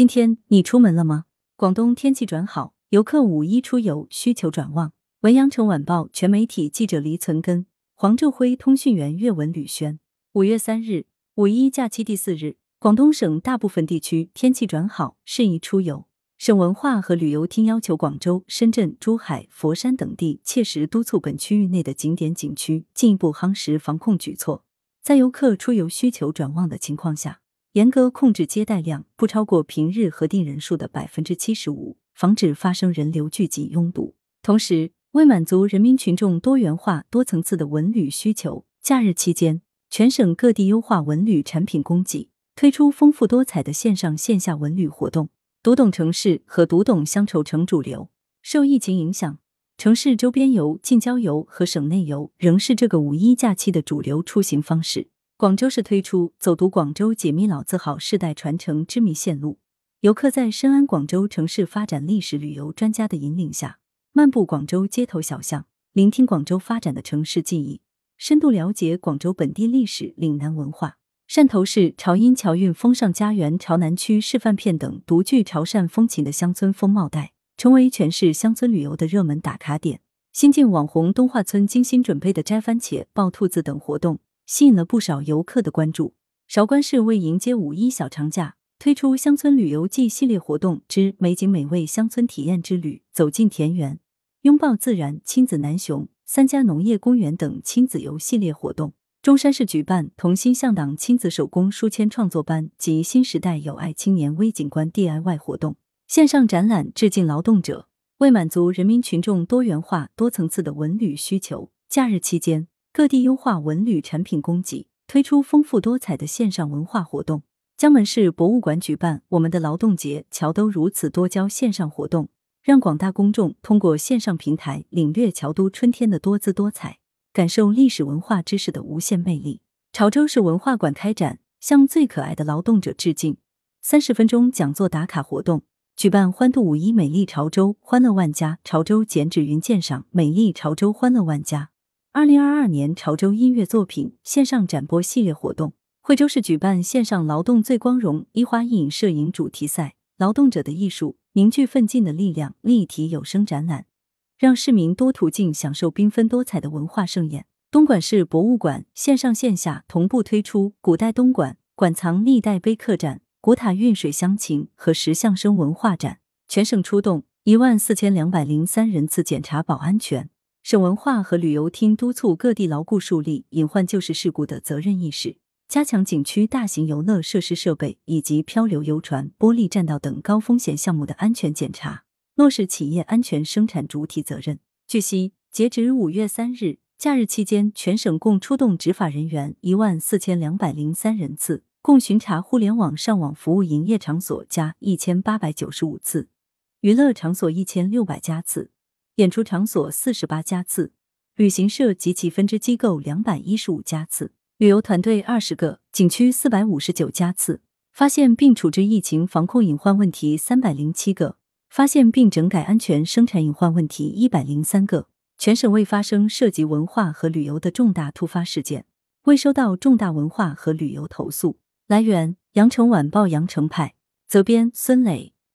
今天你出门了吗？广东天气转好，游客五一出游需求转旺。文阳城晚报全媒体记者黎存根、黄正辉，通讯员岳文吕轩。五月三日，五一假期第四日，广东省大部分地区天气转好，适宜出游。省文化和旅游厅要求广州、深圳、珠海、佛山等地切实督促本区域内的景点景区进一步夯实防控举措，在游客出游需求转旺的情况下，严格控制接待量不超过平日核定人数的百分之七十五，防止发生人流聚集拥堵。同时，为满足人民群众多元化、多层次的文旅需求，假日期间，全省各地优化文旅产品供给，推出丰富多彩的线上线下文旅活动。读懂城市和读懂乡愁成主流。受疫情影响，城市周边游、近郊游和省内游仍是这个五一假期的主流出行方式。广州市推出“走读广州，解密老字号，世代传承之谜线路”，游客在深谙广州城市发展历史旅游专家的引领下，漫步广州街头小巷，聆听广州发展的城市记忆，深度了解广州本地历史、岭南文化。汕头市潮阴侨韵风尚家园潮南区示范片等独具潮汕风情的乡村风貌带，成为全市乡村旅游的热门打卡点。新晋网红东华村精心准备的摘番茄、抱兔子等活动，吸引了不少游客的关注。韶关市为迎接五一小长假，推出乡村旅游季系列活动之美景美味乡村体验之旅，走进田园，拥抱自然，亲子南雄三家农业公园等亲子游系列活动。中山市举办同心向党亲子手工书签创作班及新时代有爱青年微景观 DIY 活动，线上展览致敬劳动者。为满足人民群众多元化、多层次的文旅需求，假日期间各地优化文旅产品供给，推出丰富多彩的线上文化活动。江门市博物馆举办“我们的劳动节，桥都如此多娇”线上活动，让广大公众通过线上平台领略桥都春天的多姿多彩。感受历史文化知识的无限魅力。潮州市文化馆开展向最可爱的劳动者致敬三十分钟讲座打卡活动，举办欢度五一美丽潮州欢乐万家潮州剪纸云鉴赏美丽潮州欢乐万家二零二二年潮州音乐作品线上展播系列活动。惠州市举办线上劳动最光荣一花一影摄影主题赛，劳动者的艺术凝聚奋进的力量立体有声展览。让市民多途径享受缤纷多彩的文化盛宴。东莞市博物馆线上线下同步推出古代东莞馆藏历代碑刻展、古塔运水乡情和石相生文化展。全省出动一万四千两百零三人次检查保安全。省文化和旅游厅督促各地牢固树立隐患救市事故的责任意识，加强景区大型游乐设施设备以及漂流游船、玻璃栈道等高风险项目的安全检查。落实企业安全生产主体责任。据悉，截止五月三日，假日期间，全省共出动执法人员一万四千两百零三人次，共巡查互联网上网服务营业场所加一千八百九十五次，娱乐场所一千六百家次，演出场所四十八家次，旅行社及其分支机构两百一十五家次，旅游团队二十个，景区四百五十九家次，发现并处置疫情防控隐患问题三百零七个。发现并整改安全生产隐患问题一百零三个，全省未发生涉及文化和旅游的重大突发事件，未收到重大文化和旅游投诉。来源：羊城晚报羊城派，责编：孙磊。